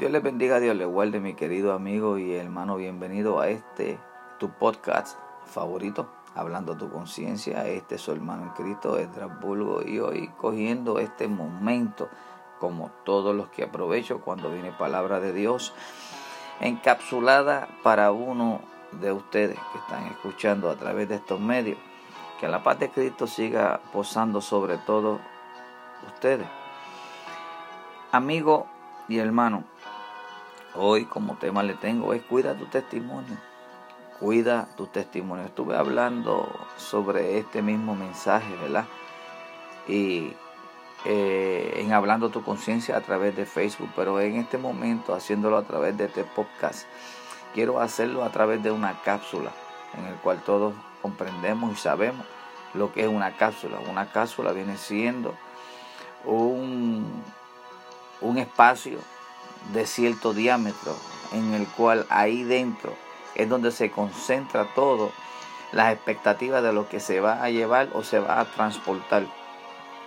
Dios les bendiga, Dios les guarde, mi querido amigo y hermano. Bienvenido a este, tu podcast favorito, Hablando tu conciencia. Este es su hermano en Cristo, Edras Bulgo, y hoy cogiendo este momento, como todos los que aprovecho cuando viene palabra de Dios, encapsulada para uno de ustedes que están escuchando a través de estos medios. Que la paz de Cristo siga posando sobre todos ustedes. Amigo y hermano, hoy como tema le tengo es cuida tu testimonio. Cuida tu testimonio. Estuve hablando sobre este mismo mensaje, ¿verdad? Y eh, en hablando tu conciencia a través de Facebook, pero en este momento haciéndolo a través de este podcast, quiero hacerlo a través de una cápsula en el cual todos comprendemos y sabemos lo que es una cápsula. Una cápsula viene siendo un, un espacio de cierto diámetro en el cual ahí dentro es donde se concentra todo las expectativas de lo que se va a llevar o se va a transportar.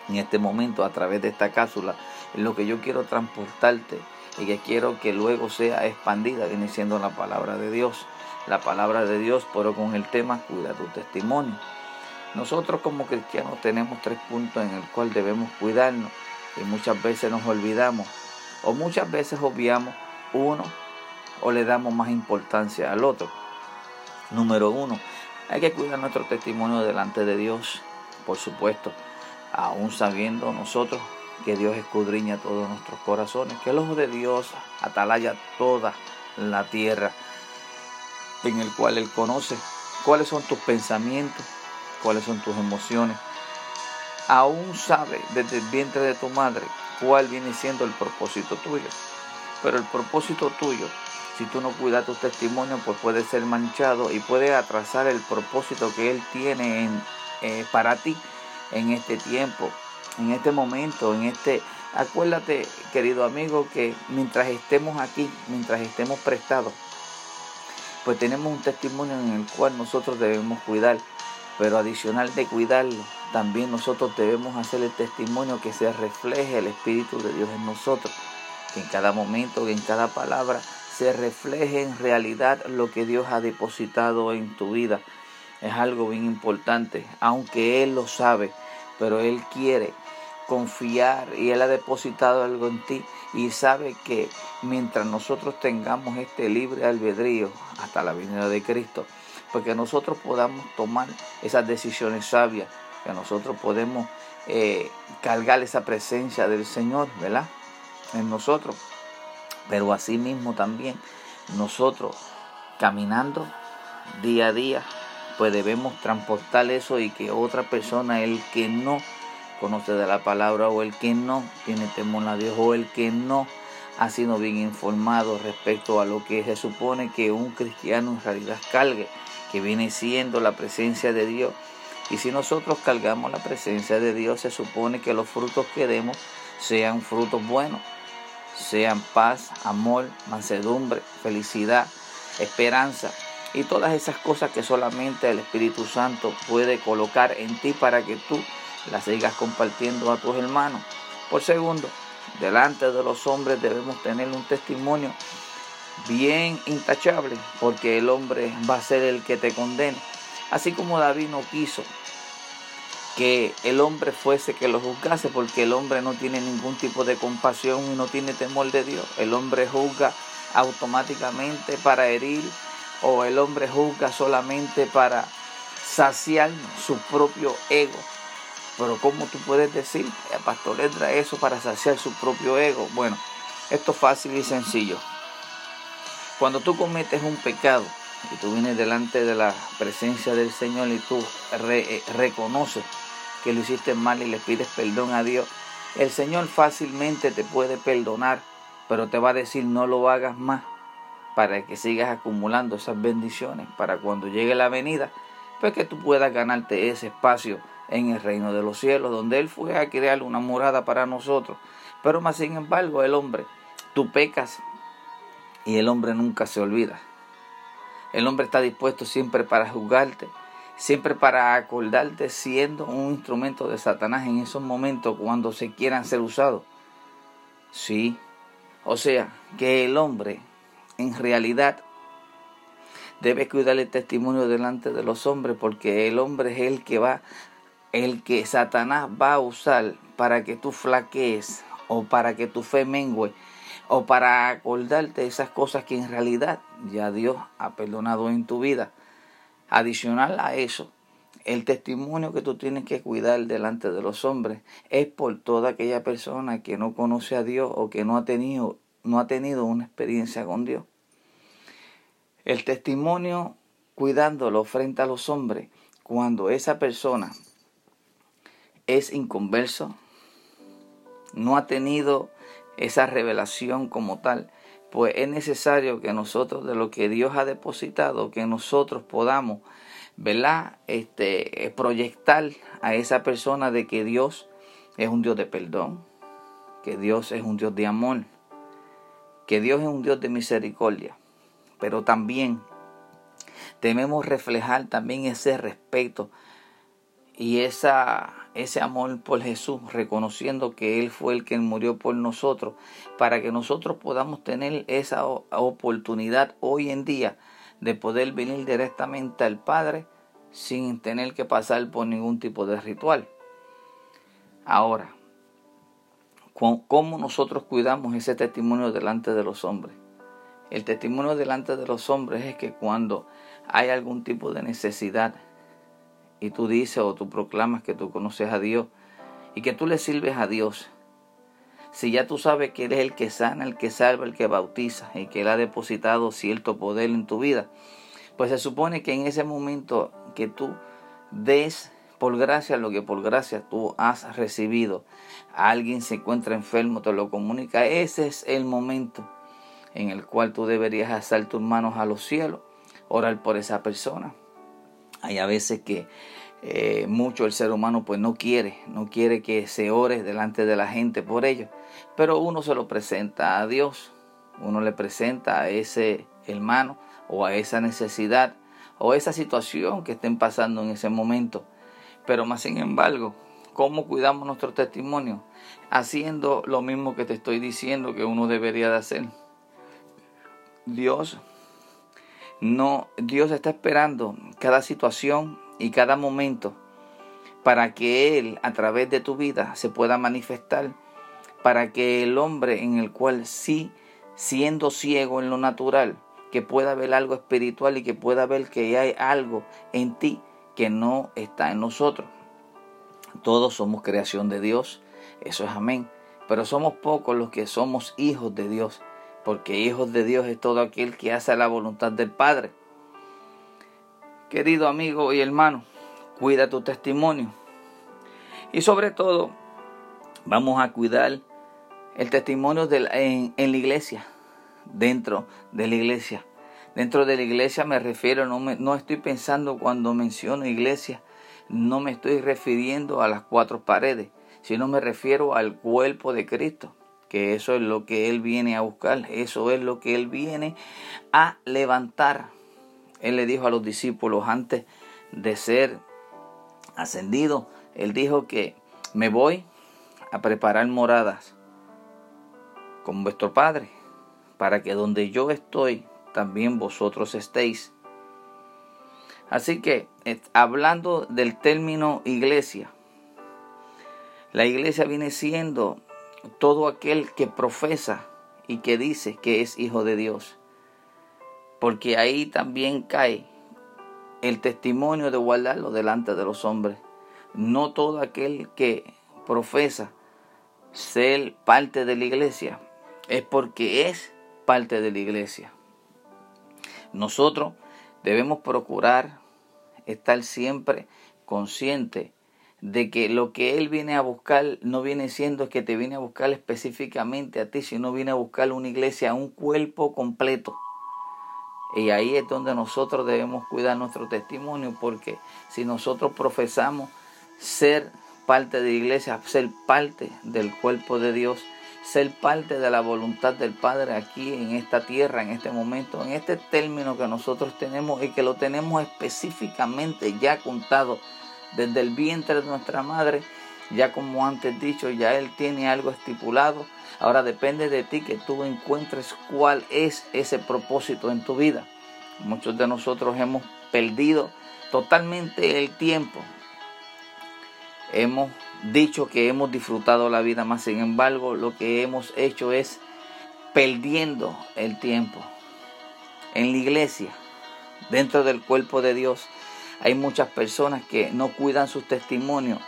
En este momento a través de esta cápsula en lo que yo quiero transportarte y que quiero que luego sea expandida viene siendo la palabra de Dios. La palabra de Dios pero con el tema cuida tu testimonio. Nosotros como cristianos tenemos tres puntos en el cual debemos cuidarnos y muchas veces nos olvidamos o muchas veces obviamos uno o le damos más importancia al otro. Número uno, hay que cuidar nuestro testimonio delante de Dios, por supuesto, aún sabiendo nosotros que Dios escudriña todos nuestros corazones, que el ojo de Dios atalaya toda la tierra, en el cual Él conoce cuáles son tus pensamientos, cuáles son tus emociones. Aún sabe desde el vientre de tu madre cuál viene siendo el propósito tuyo. Pero el propósito tuyo, si tú no cuidas tu testimonio, pues puede ser manchado y puede atrasar el propósito que Él tiene en, eh, para ti en este tiempo, en este momento, en este... Acuérdate, querido amigo, que mientras estemos aquí, mientras estemos prestados, pues tenemos un testimonio en el cual nosotros debemos cuidar. Pero adicional de cuidarlo, también nosotros debemos hacer el testimonio que se refleje el Espíritu de Dios en nosotros. Que en cada momento, que en cada palabra se refleje en realidad lo que Dios ha depositado en tu vida. Es algo bien importante, aunque Él lo sabe, pero Él quiere confiar y Él ha depositado algo en ti y sabe que mientras nosotros tengamos este libre albedrío hasta la venida de Cristo, porque nosotros podamos tomar esas decisiones sabias, que nosotros podemos eh, cargar esa presencia del Señor, ¿verdad? En nosotros. Pero asimismo también nosotros caminando día a día, pues debemos transportar eso y que otra persona, el que no conoce de la palabra o el que no tiene temor a Dios o el que no ha sido bien informado respecto a lo que se supone que un cristiano en realidad cargue que viene siendo la presencia de Dios. Y si nosotros cargamos la presencia de Dios, se supone que los frutos que demos sean frutos buenos, sean paz, amor, mansedumbre, felicidad, esperanza y todas esas cosas que solamente el Espíritu Santo puede colocar en ti para que tú las sigas compartiendo a tus hermanos. Por segundo, delante de los hombres debemos tener un testimonio bien intachable, porque el hombre va a ser el que te condene. Así como David no quiso que el hombre fuese que lo juzgase, porque el hombre no tiene ningún tipo de compasión y no tiene temor de Dios. El hombre juzga automáticamente para herir o el hombre juzga solamente para saciar su propio ego. Pero ¿cómo tú puedes decir, pastor entra eso para saciar su propio ego? Bueno, esto es fácil y sencillo. Cuando tú cometes un pecado y tú vienes delante de la presencia del Señor y tú eh, reconoces que lo hiciste mal y le pides perdón a Dios, el Señor fácilmente te puede perdonar, pero te va a decir no lo hagas más para que sigas acumulando esas bendiciones para cuando llegue la venida, pues que tú puedas ganarte ese espacio en el reino de los cielos, donde Él fue a crear una morada para nosotros. Pero más sin embargo, el hombre, tú pecas y el hombre nunca se olvida. El hombre está dispuesto siempre para juzgarte, siempre para acordarte siendo un instrumento de Satanás en esos momentos cuando se quieran ser usados. Sí, O sea, que el hombre en realidad debe cuidar el testimonio delante de los hombres porque el hombre es el que va, el que Satanás va a usar para que tú flaquees o para que tu fe mengue o para acordarte de esas cosas que en realidad ya Dios ha perdonado en tu vida. Adicional a eso, el testimonio que tú tienes que cuidar delante de los hombres es por toda aquella persona que no conoce a Dios o que no ha tenido, no ha tenido una experiencia con Dios. El testimonio cuidándolo frente a los hombres cuando esa persona es inconverso, no ha tenido esa revelación como tal, pues es necesario que nosotros de lo que Dios ha depositado, que nosotros podamos, ¿verdad? Este, proyectar a esa persona de que Dios es un Dios de perdón, que Dios es un Dios de amor, que Dios es un Dios de misericordia, pero también debemos reflejar también ese respeto y esa ese amor por Jesús, reconociendo que Él fue el que murió por nosotros, para que nosotros podamos tener esa oportunidad hoy en día de poder venir directamente al Padre sin tener que pasar por ningún tipo de ritual. Ahora, ¿cómo nosotros cuidamos ese testimonio delante de los hombres? El testimonio delante de los hombres es que cuando hay algún tipo de necesidad, y tú dices o tú proclamas que tú conoces a Dios y que tú le sirves a Dios, si ya tú sabes que Él es el que sana, el que salva, el que bautiza y que Él ha depositado cierto poder en tu vida, pues se supone que en ese momento que tú des por gracia lo que por gracia tú has recibido, alguien se encuentra enfermo, te lo comunica, ese es el momento en el cual tú deberías alzar tus manos a los cielos, orar por esa persona hay a veces que eh, mucho el ser humano pues no quiere, no quiere que se ore delante de la gente por ello. Pero uno se lo presenta a Dios, uno le presenta a ese hermano o a esa necesidad o esa situación que estén pasando en ese momento. Pero más sin embargo, ¿cómo cuidamos nuestro testimonio? Haciendo lo mismo que te estoy diciendo que uno debería de hacer. Dios no, Dios está esperando cada situación y cada momento para que Él a través de tu vida se pueda manifestar, para que el hombre en el cual sí, siendo ciego en lo natural, que pueda ver algo espiritual y que pueda ver que hay algo en ti que no está en nosotros. Todos somos creación de Dios, eso es amén, pero somos pocos los que somos hijos de Dios porque hijos de Dios es todo aquel que hace la voluntad del Padre. Querido amigo y hermano, cuida tu testimonio. Y sobre todo, vamos a cuidar el testimonio en, la iglesia, dentro de la iglesia. Dentro de la iglesia me refiero, no, no estoy pensando cuando menciono iglesia, no me estoy refiriendo a las cuatro paredes, sino me refiero al cuerpo de Cristo que eso es lo que Él viene a buscar, eso es lo que Él viene a levantar. Él le dijo a los discípulos antes de ser ascendido, Él dijo que me voy a preparar moradas con vuestro Padre, para que donde yo estoy, también vosotros estéis. Así que, hablando del término iglesia, la iglesia viene siendo todo aquel que profesa y que dice que es hijo de Dios. Porque ahí también cae el testimonio de guardarlo delante de los hombres. No todo aquel que profesa ser parte de la iglesia es porque es parte de la iglesia. Nosotros debemos procurar estar siempre conscientes de que lo que Él viene a buscar no viene siendo que te viene a buscar específicamente a ti, sino viene a buscar una iglesia, un cuerpo completo. Y ahí es donde nosotros debemos cuidar nuestro testimonio, porque si nosotros profesamos ser parte de la iglesia, ser parte del cuerpo de Dios, ser parte de la voluntad del Padre aquí en esta tierra, en este momento, en este término que nosotros tenemos y que lo tenemos específicamente ya contado desde el vientre de nuestra madre, Ya como antes dicho, ya Él tiene algo estipulado. Ahora depende de ti que tú encuentres cuál es ese propósito en tu vida. Muchos de nosotros hemos perdido totalmente el tiempo. Hemos dicho que hemos disfrutado la vida, más sin embargo lo que hemos hecho es perdiendo el tiempo. En la iglesia, dentro del cuerpo de Dios, hay muchas personas que no cuidan sus testimonios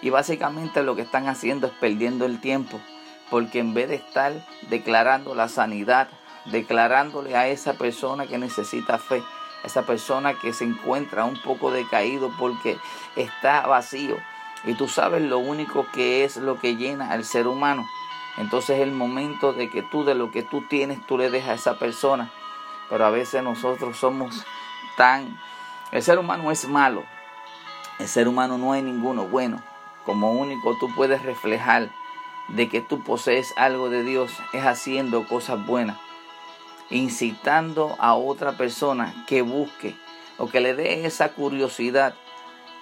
y básicamente lo que están haciendo es perdiendo el tiempo, porque en vez de estar declarando la sanidad, declarándole a esa persona que necesita fe, a esa persona que se encuentra un poco decaído porque está vacío, y tú sabes lo único que es lo que llena al ser humano, entonces es el momento de que tú de lo que tú tienes, tú le dejas a esa persona. Pero a veces nosotros somos tan... El ser humano es malo. El ser humano no hay ninguno bueno. Como único tú puedes reflejar de que tú posees algo de Dios es haciendo cosas buenas. Incitando a otra persona que busque o que le dé esa curiosidad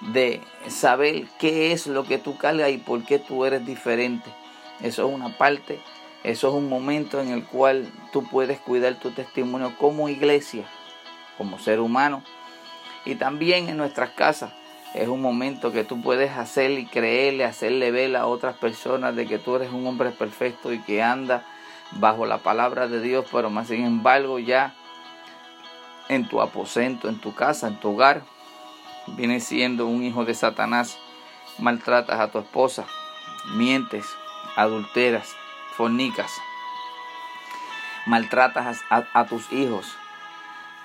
de saber qué es lo que tú cargas y por qué tú eres diferente. Eso es una parte, eso es un momento en el cual tú puedes cuidar tu testimonio como iglesia, como ser humano y también en nuestras casas. Es un momento que tú puedes hacer y creerle, hacerle ver a otras personas de que tú eres un hombre perfecto y que anda bajo la palabra de Dios, pero más sin embargo ya en tu aposento, en tu casa, en tu hogar, vienes siendo un hijo de Satanás, maltratas a tu esposa, mientes, adulteras, fornicas, maltratas a, tus hijos.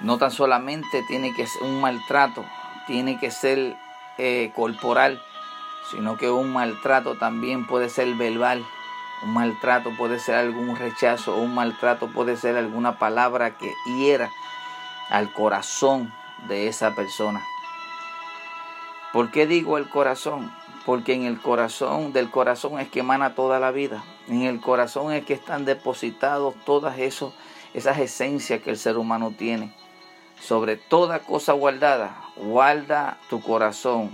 No tan solamente tiene que ser un maltrato, tiene que ser eh, corporal, sino que un maltrato también puede ser verbal. Un maltrato puede ser algún rechazo, un maltrato puede ser alguna palabra que hiera al corazón de esa persona. ¿Por qué digo el corazón? porque en el corazón, del corazón es que emana toda la vida. En el corazón es que están depositados todas esas esencias que el ser humano tiene. Sobre toda cosa guardada, guarda tu corazón,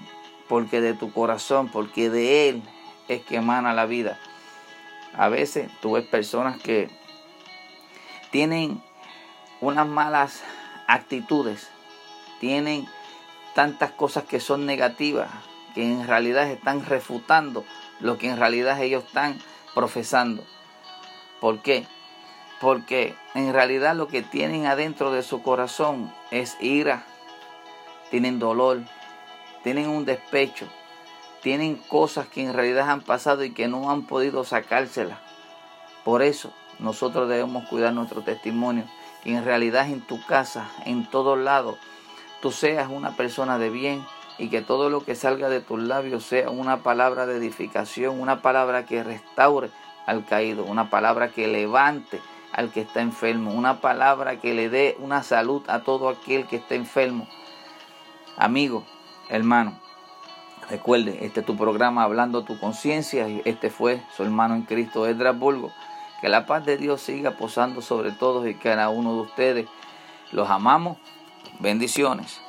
porque de tu corazón, porque de él es que emana la vida. A veces tú ves personas que tienen unas malas actitudes, tienen tantas cosas que son negativas, que en realidad están refutando lo que en realidad ellos están profesando. ¿Por qué? Porque en realidad lo que tienen adentro de su corazón es ira, tienen dolor, tienen un despecho, tienen cosas que en realidad han pasado y que no han podido sacárselas. Por eso nosotros debemos cuidar nuestro testimonio, que en realidad en tu casa, en todos lados, tú seas una persona de bien, y que todo lo que salga de tus labios sea una palabra de edificación, una palabra que restaure al caído, una palabra que levante al que está enfermo, una palabra que le dé una salud a todo aquel que está enfermo. Amigo, hermano, recuerde, este es tu programa Hablando tu conciencia este fue su hermano en Cristo, Edras Bulgo. Que la paz de Dios siga posando sobre todos y cada uno de ustedes. Los amamos. Bendiciones.